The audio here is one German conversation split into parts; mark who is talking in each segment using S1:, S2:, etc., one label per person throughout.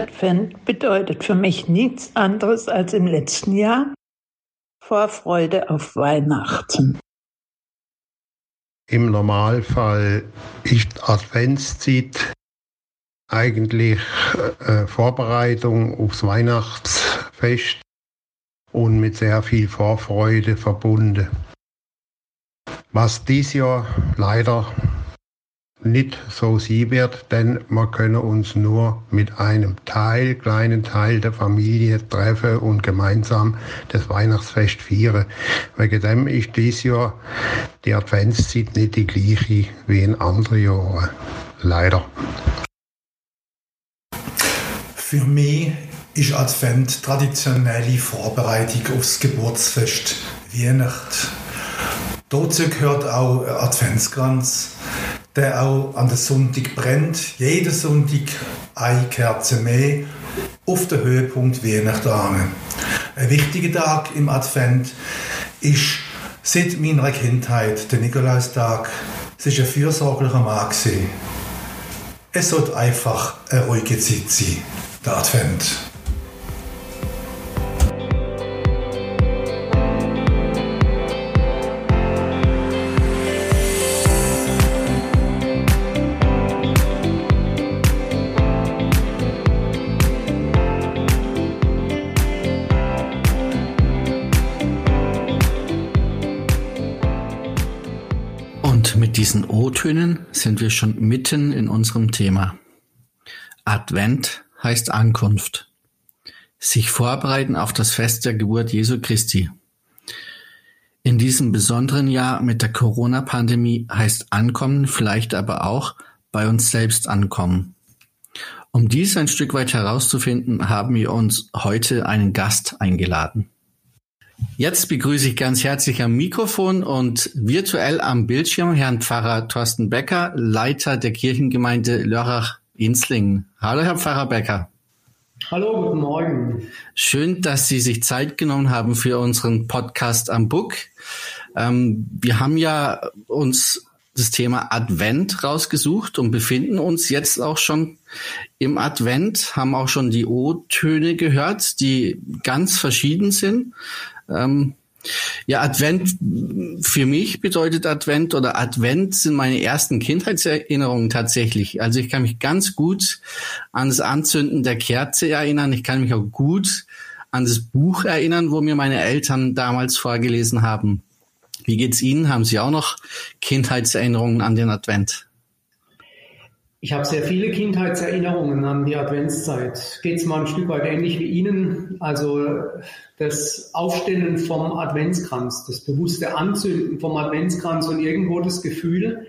S1: Advent bedeutet für mich nichts anderes als im letzten Jahr Vorfreude auf Weihnachten.
S2: Im Normalfall ist Adventszeit eigentlich äh, Vorbereitung aufs Weihnachtsfest und mit sehr viel Vorfreude verbunden. Was dies Jahr leider nicht so sein wird, denn wir können uns nur mit einem Teil, kleinen Teil der Familie treffen und gemeinsam das Weihnachtsfest feiern. Wegen dem ist dies Jahr die Adventszeit nicht die gleiche wie in anderen Jahren. Leider.
S3: Für mich ist Advent traditionelle Vorbereitung aufs Geburtsfest Weihnacht. Dazu gehört auch Adventskranz, der auch an der Sonntag brennt. Jeden Sonntag eine Kerze mehr auf den Höhepunkt Weihnachten. Ein wichtiger Tag im Advent ist seit meiner Kindheit der Nikolaustag. Es ist ein fürsorglicher Mann. Es sollte einfach eine ruhige Zeit sein, der Advent.
S4: Diesen O-Tönen sind wir schon mitten in unserem Thema. Advent heißt Ankunft. Sich vorbereiten auf das Fest der Geburt Jesu Christi. In diesem besonderen Jahr mit der Corona-Pandemie heißt Ankommen vielleicht aber auch bei uns selbst ankommen. Um dies ein Stück weit herauszufinden, haben wir uns heute einen Gast eingeladen. Jetzt begrüße ich ganz herzlich am Mikrofon und virtuell am Bildschirm Herrn Pfarrer Thorsten Becker, Leiter der Kirchengemeinde Lörrach-Inslingen. Hallo, Herr Pfarrer Becker.
S5: Hallo, guten Morgen.
S4: Schön, dass Sie sich Zeit genommen haben für unseren Podcast am Book. Ähm, wir haben ja uns das Thema Advent rausgesucht und befinden uns jetzt auch schon im Advent, haben auch schon die O-Töne gehört, die ganz verschieden sind. Ähm, ja, Advent für mich bedeutet Advent oder Advent sind meine ersten Kindheitserinnerungen tatsächlich. Also ich kann mich ganz gut an das Anzünden der Kerze erinnern. Ich kann mich auch gut an das Buch erinnern, wo mir meine Eltern damals vorgelesen haben. Wie geht's Ihnen? Haben Sie auch noch Kindheitserinnerungen an den Advent?
S5: Ich habe sehr viele Kindheitserinnerungen an die Adventszeit. Geht es mal ein Stück weit ähnlich wie Ihnen? Also das Aufstellen vom Adventskranz, das bewusste Anzünden vom Adventskranz und irgendwo das Gefühl,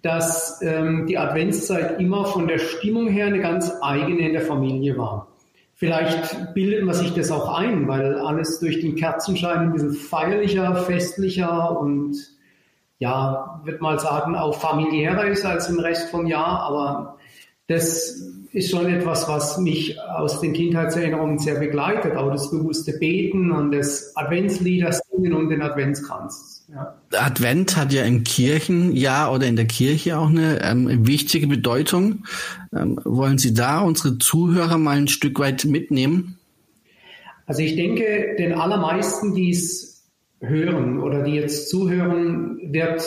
S5: dass ähm, die Adventszeit immer von der Stimmung her eine ganz eigene in der Familie war. Vielleicht bildet man sich das auch ein, weil alles durch den Kerzenschein ein bisschen feierlicher, festlicher und ja, würde mal sagen, auch familiärer ist als im Rest vom Jahr, aber das ist schon etwas, was mich aus den Kindheitserinnerungen sehr begleitet. Auch das bewusste Beten und das Adventslieder singen und den Adventskranz.
S4: Ja. Advent hat ja im Kirchenjahr oder in der Kirche auch eine ähm, wichtige Bedeutung. Ähm, wollen Sie da unsere Zuhörer mal ein Stück weit mitnehmen?
S5: Also ich denke, den allermeisten, die es hören oder die jetzt zuhören, wird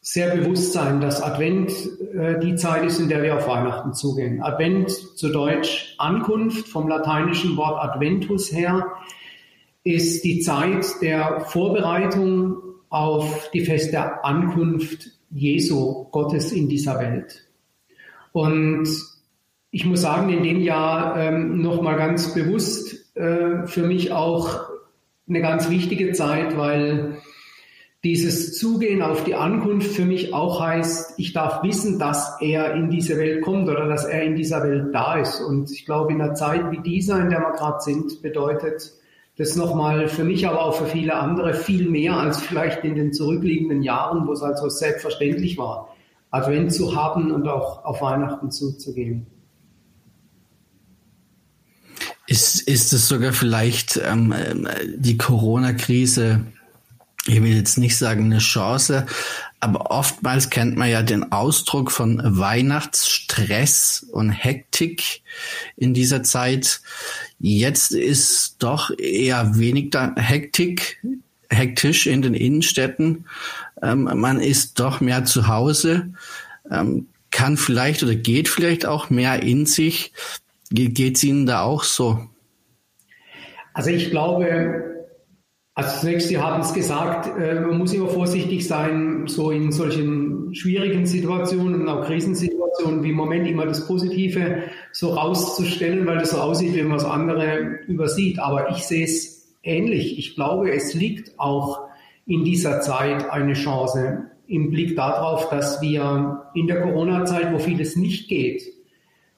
S5: sehr bewusst sein, dass Advent äh, die Zeit ist, in der wir auf Weihnachten zugehen. Advent zu Deutsch Ankunft, vom lateinischen Wort Adventus her, ist die Zeit der Vorbereitung auf die feste Ankunft Jesu, Gottes in dieser Welt. Und ich muss sagen, in dem Jahr ähm, nochmal ganz bewusst äh, für mich auch eine ganz wichtige Zeit, weil dieses Zugehen auf die Ankunft für mich auch heißt, ich darf wissen, dass er in diese Welt kommt oder dass er in dieser Welt da ist. Und ich glaube, in einer Zeit wie dieser, in der wir gerade sind, bedeutet das nochmal für mich, aber auch für viele andere viel mehr als vielleicht in den zurückliegenden Jahren, wo es also selbstverständlich war, Advent zu haben und auch auf Weihnachten zuzugehen.
S4: Ist, ist es sogar vielleicht ähm, die Corona-Krise ich will jetzt nicht sagen eine Chance, aber oftmals kennt man ja den Ausdruck von Weihnachtsstress und Hektik in dieser Zeit. Jetzt ist doch eher wenig Hektik, hektisch in den Innenstädten. Ähm, man ist doch mehr zu Hause, ähm, kann vielleicht oder geht vielleicht auch mehr in sich. Geht es Ihnen da auch so?
S5: Also ich glaube, also zunächst, Sie haben es gesagt, äh, man muss immer vorsichtig sein, so in solchen schwierigen Situationen auch Krisensituationen wie im Moment immer das Positive so rauszustellen, weil das so aussieht, wie man das andere übersieht. Aber ich sehe es ähnlich. Ich glaube, es liegt auch in dieser Zeit eine Chance im Blick darauf, dass wir in der Corona-Zeit, wo vieles nicht geht,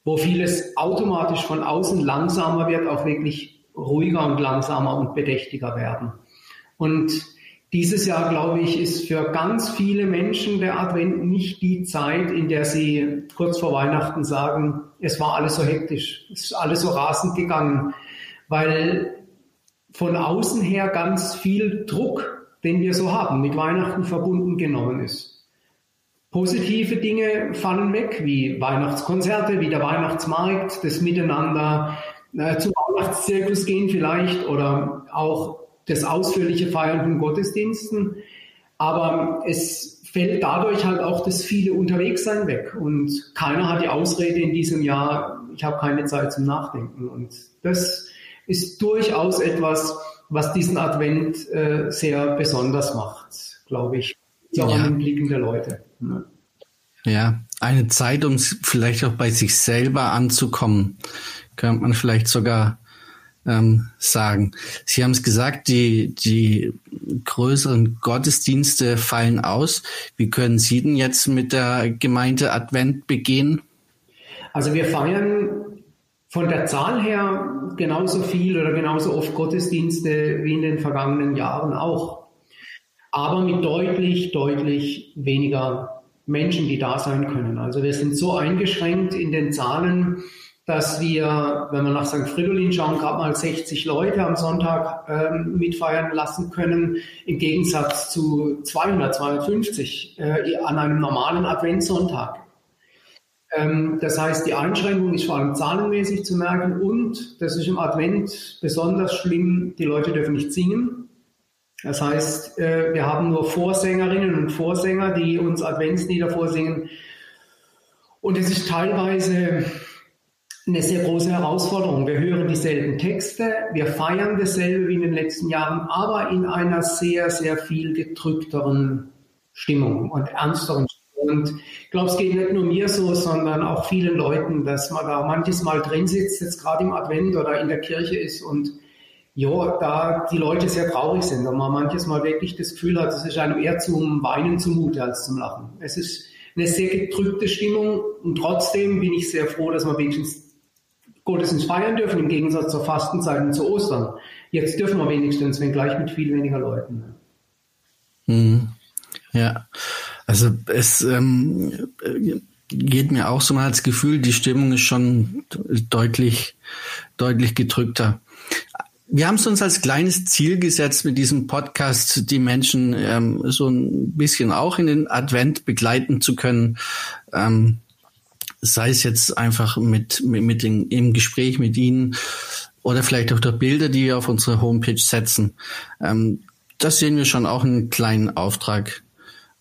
S5: wo vieles automatisch von außen langsamer wird, auch wirklich ruhiger und langsamer und bedächtiger werden. Und dieses Jahr, glaube ich, ist für ganz viele Menschen der Advent nicht die Zeit, in der sie kurz vor Weihnachten sagen, es war alles so hektisch, es ist alles so rasend gegangen, weil von außen her ganz viel Druck, den wir so haben, mit Weihnachten verbunden genommen ist. Positive Dinge fallen weg, wie Weihnachtskonzerte, wie der Weihnachtsmarkt, das Miteinander äh, zum Weihnachtszirkus gehen vielleicht oder auch das ausführliche Feiern von Gottesdiensten. Aber es fällt dadurch halt auch das viele Unterwegssein weg. Und keiner hat die Ausrede in diesem Jahr, ich habe keine Zeit zum Nachdenken. Und das ist durchaus etwas, was diesen Advent äh, sehr besonders macht, glaube ich. So ja. an den Blicken der Leute.
S4: Ja. eine Zeit, um vielleicht auch bei sich selber anzukommen, könnte man vielleicht sogar ähm, sagen. Sie haben es gesagt, die, die größeren Gottesdienste fallen aus. Wie können Sie denn jetzt mit der Gemeinde Advent begehen?
S5: Also wir feiern von der Zahl her genauso viel oder genauso oft Gottesdienste wie in den vergangenen Jahren auch. Aber mit deutlich, deutlich weniger Menschen, die da sein können. Also wir sind so eingeschränkt in den Zahlen, dass wir, wenn wir nach St. Fridolin schauen, gerade mal 60 Leute am Sonntag ähm, mitfeiern lassen können, im Gegensatz zu 200, 250 äh, an einem normalen Adventssonntag. Ähm, das heißt, die Einschränkung ist vor allem zahlenmäßig zu merken und, das ist im Advent besonders schlimm, die Leute dürfen nicht singen. Das heißt, äh, wir haben nur Vorsängerinnen und Vorsänger, die uns Adventslieder vorsingen. Und es ist teilweise eine sehr große Herausforderung. Wir hören dieselben Texte, wir feiern dasselbe wie in den letzten Jahren, aber in einer sehr, sehr viel gedrückteren Stimmung und ernsteren Stimmung. Und ich glaube, es geht nicht nur mir so, sondern auch vielen Leuten, dass man da manches Mal drin sitzt, jetzt gerade im Advent oder in der Kirche ist und ja, da die Leute sehr traurig sind und man manches Mal wirklich das Gefühl hat, es ist einem eher zum Weinen zumute als zum Lachen. Es ist eine sehr gedrückte Stimmung und trotzdem bin ich sehr froh, dass man wenigstens Gottesdienst feiern dürfen, im Gegensatz zur Fastenzeit und zu Ostern. Jetzt dürfen wir wenigstens, wenn gleich mit viel weniger Leuten.
S4: Mhm. Ja, also es ähm, geht mir auch so mal als Gefühl, die Stimmung ist schon deutlich, deutlich gedrückter. Wir haben es uns als kleines Ziel gesetzt, mit diesem Podcast die Menschen ähm, so ein bisschen auch in den Advent begleiten zu können. Ähm, sei es jetzt einfach mit, mit, mit den, im Gespräch mit Ihnen oder vielleicht auch durch Bilder, die wir auf unsere Homepage setzen. Ähm, das sehen wir schon auch einen kleinen Auftrag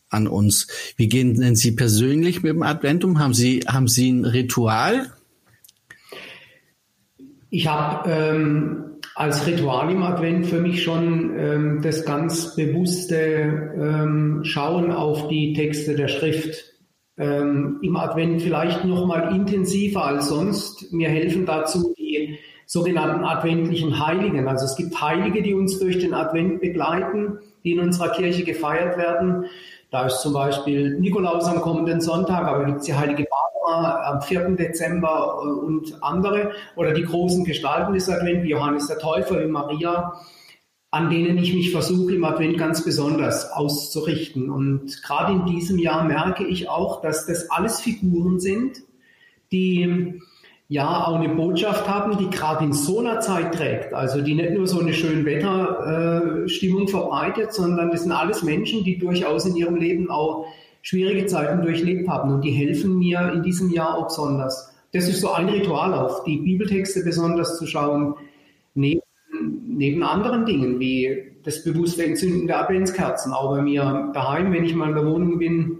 S4: an uns. Wie gehen denn Sie persönlich mit dem Advent um? Haben Sie, haben Sie ein Ritual?
S5: Ich habe ähm, als Ritual im Advent für mich schon ähm, das ganz bewusste ähm, Schauen auf die Texte der Schrift ähm, im Advent vielleicht noch mal intensiver als sonst. Mir helfen dazu die sogenannten adventlichen Heiligen. Also es gibt Heilige, die uns durch den Advent begleiten, die in unserer Kirche gefeiert werden. Da ist zum Beispiel Nikolaus am kommenden Sonntag, aber gibt es die heilige Barbara am 4. Dezember äh, und andere. Oder die großen Gestalten des Advent, wie Johannes der Täufer, wie Maria an denen ich mich versuche im Advent ganz besonders auszurichten. Und gerade in diesem Jahr merke ich auch, dass das alles Figuren sind, die ja auch eine Botschaft haben, die gerade in so einer Zeit trägt. Also die nicht nur so eine schöne Wetterstimmung äh, verbreitet, sondern das sind alles Menschen, die durchaus in ihrem Leben auch schwierige Zeiten durchlebt haben und die helfen mir in diesem Jahr auch besonders. Das ist so ein Ritual auf die Bibeltexte besonders zu schauen, neben, neben anderen Dingen wie das bewusste Entzünden der Adventskerzen, auch bei mir daheim, wenn ich mal in der Wohnung bin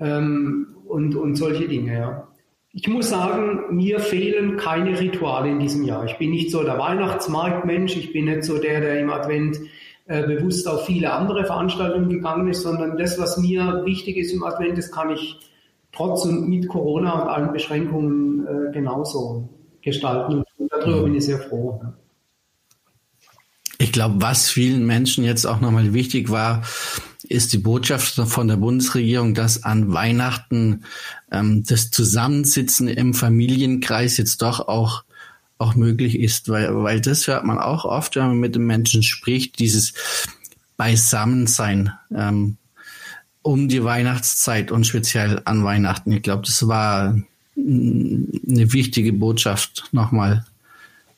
S5: ähm, und, und solche Dinge. Ja. Ich muss sagen, mir fehlen keine Rituale in diesem Jahr. Ich bin nicht so der Weihnachtsmarktmensch, ich bin nicht so der, der im Advent äh, bewusst auf viele andere Veranstaltungen gegangen ist, sondern das, was mir wichtig ist im Advent, das kann ich trotz und mit Corona und allen Beschränkungen äh, genauso gestalten. Und darüber bin ich sehr froh.
S4: Ich glaube, was vielen Menschen jetzt auch nochmal wichtig war, ist die Botschaft von der Bundesregierung, dass an Weihnachten ähm, das Zusammensitzen im Familienkreis jetzt doch auch auch möglich ist, weil, weil das hört man auch oft, wenn man mit den Menschen spricht, dieses Beisammensein ähm, um die Weihnachtszeit und speziell an Weihnachten. Ich glaube, das war eine wichtige Botschaft nochmal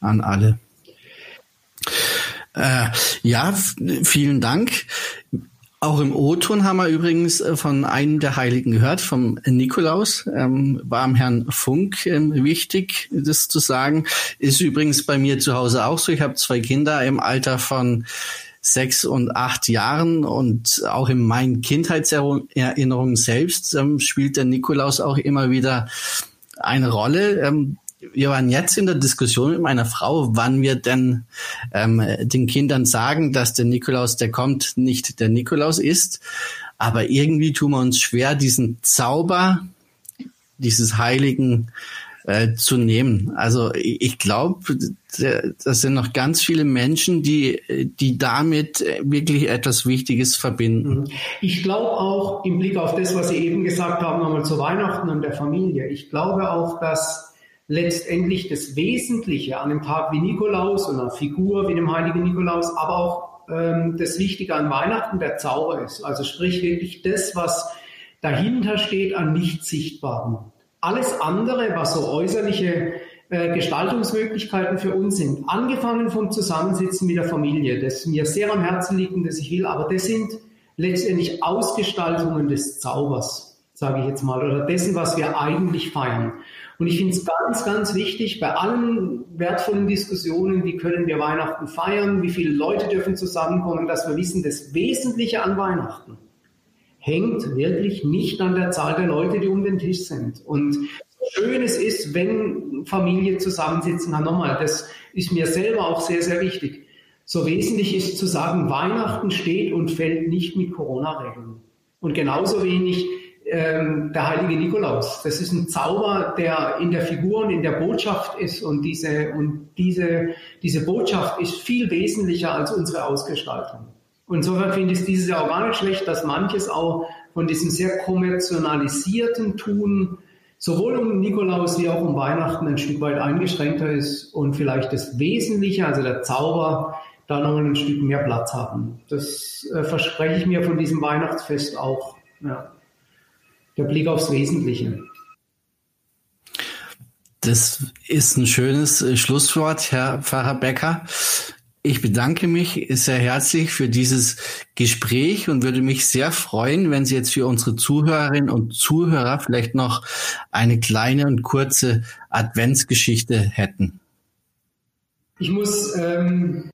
S4: an alle. Äh, ja, vielen Dank. Auch im O-Ton haben wir übrigens äh, von einem der Heiligen gehört, vom Nikolaus. Ähm, war am Herrn Funk ähm, wichtig, das zu sagen. Ist übrigens bei mir zu Hause auch so. Ich habe zwei Kinder im Alter von sechs und acht Jahren und auch in meinen Kindheitserinnerungen selbst ähm, spielt der Nikolaus auch immer wieder eine Rolle. Ähm, wir waren jetzt in der Diskussion mit meiner Frau, wann wir denn ähm, den Kindern sagen, dass der Nikolaus, der kommt, nicht der Nikolaus ist. Aber irgendwie tun wir uns schwer, diesen Zauber dieses Heiligen äh, zu nehmen. Also ich glaube, das sind noch ganz viele Menschen, die, die damit wirklich etwas Wichtiges verbinden.
S5: Ich glaube auch im Blick auf das, was Sie eben gesagt haben, nochmal zu Weihnachten und der Familie. Ich glaube auch, dass letztendlich das Wesentliche an einem Tag wie Nikolaus und einer Figur wie dem heiligen Nikolaus, aber auch ähm, das Wichtige an Weihnachten der Zauber ist. Also sprich wirklich das, was dahinter steht an nicht sichtbaren. Alles andere, was so äußerliche äh, Gestaltungsmöglichkeiten für uns sind, angefangen vom Zusammensitzen mit der Familie, das mir sehr am Herzen liegt und das ich will, aber das sind letztendlich Ausgestaltungen des Zaubers, sage ich jetzt mal, oder dessen, was wir eigentlich feiern. Und ich finde es ganz, ganz wichtig, bei allen wertvollen Diskussionen, wie können wir Weihnachten feiern, wie viele Leute dürfen zusammenkommen, dass wir wissen, das Wesentliche an Weihnachten hängt wirklich nicht an der Zahl der Leute, die um den Tisch sind. Und schön es ist, wenn Familie zusammensitzen kann. Nochmal, das ist mir selber auch sehr, sehr wichtig. So wesentlich ist zu sagen, Weihnachten steht und fällt nicht mit Corona-Regeln. Und genauso wenig ähm, der heilige Nikolaus. Das ist ein Zauber, der in der Figur und in der Botschaft ist und diese, und diese, diese Botschaft ist viel wesentlicher als unsere Ausgestaltung. Und insofern finde ich dieses Jahr auch gar nicht schlecht, dass manches auch von diesem sehr kommerzialisierten Tun sowohl um Nikolaus wie auch um Weihnachten ein Stück weit eingeschränkter ist und vielleicht das Wesentliche, also der Zauber, da noch ein Stück mehr Platz haben. Das äh, verspreche ich mir von diesem Weihnachtsfest auch. Ja der Blick aufs Wesentliche.
S4: Das ist ein schönes äh, Schlusswort, Herr Pfarrer Becker. Ich bedanke mich sehr herzlich für dieses Gespräch und würde mich sehr freuen, wenn Sie jetzt für unsere Zuhörerinnen und Zuhörer vielleicht noch eine kleine und kurze Adventsgeschichte hätten.
S5: Ich muss ähm,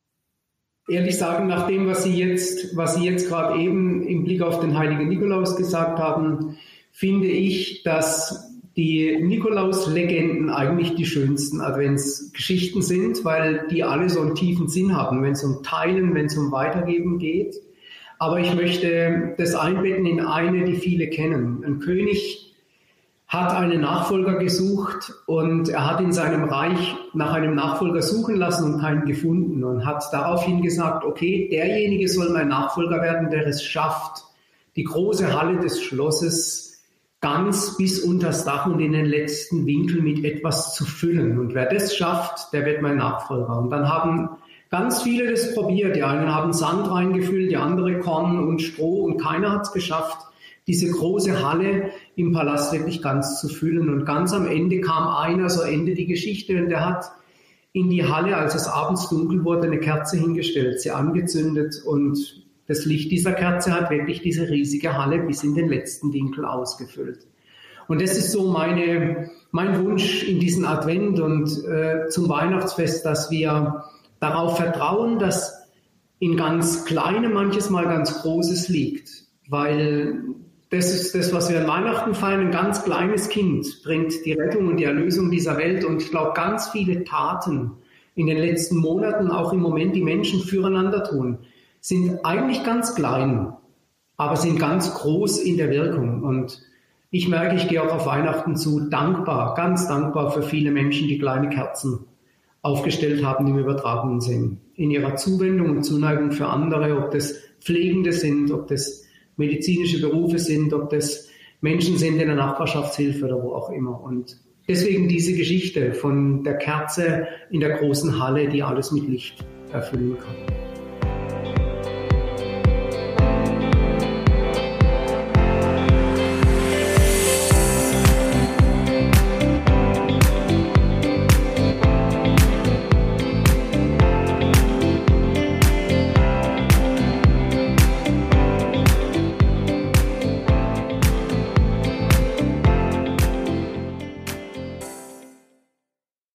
S5: ehrlich sagen, nach dem, was Sie jetzt, was Sie jetzt gerade eben im Blick auf den heiligen Nikolaus gesagt haben, finde ich, dass die Nikolaus-Legenden eigentlich die schönsten Adventsgeschichten sind, weil die alle so einen tiefen Sinn haben, wenn es um Teilen, wenn es um Weitergeben geht. Aber ich möchte das einbetten in eine, die viele kennen. Ein König hat einen Nachfolger gesucht und er hat in seinem Reich nach einem Nachfolger suchen lassen und keinen gefunden und hat daraufhin gesagt, okay, derjenige soll mein Nachfolger werden, der es schafft, die große Halle des Schlosses ganz bis unters Dach und in den letzten Winkel mit etwas zu füllen. Und wer das schafft, der wird mein Nachfolger. Und dann haben ganz viele das probiert. Die einen haben Sand reingefüllt, die andere Korn und Stroh und keiner hat es geschafft, diese große Halle im Palast wirklich ganz zu füllen. Und ganz am Ende kam einer, so Ende die Geschichte, und der hat in die Halle, als es abends dunkel wurde, eine Kerze hingestellt, sie angezündet und das Licht dieser Kerze hat wirklich diese riesige Halle bis in den letzten Winkel ausgefüllt. Und das ist so meine, mein Wunsch in diesen Advent und äh, zum Weihnachtsfest, dass wir darauf vertrauen, dass in ganz Kleinem manches Mal ganz Großes liegt. Weil das ist das, was wir an Weihnachten feiern. Ein ganz kleines Kind bringt die Rettung und die Erlösung dieser Welt. Und ich glaube, ganz viele Taten in den letzten Monaten, auch im Moment, die Menschen füreinander tun, sind eigentlich ganz klein, aber sind ganz groß in der Wirkung. Und ich merke, ich gehe auch auf Weihnachten zu dankbar, ganz dankbar für viele Menschen, die kleine Kerzen aufgestellt haben im übertragenen Sinn. In ihrer Zuwendung und Zuneigung für andere, ob das Pflegende sind, ob das medizinische Berufe sind, ob das Menschen sind in der Nachbarschaftshilfe oder wo auch immer. Und deswegen diese Geschichte von der Kerze in der großen Halle, die alles mit Licht erfüllen kann.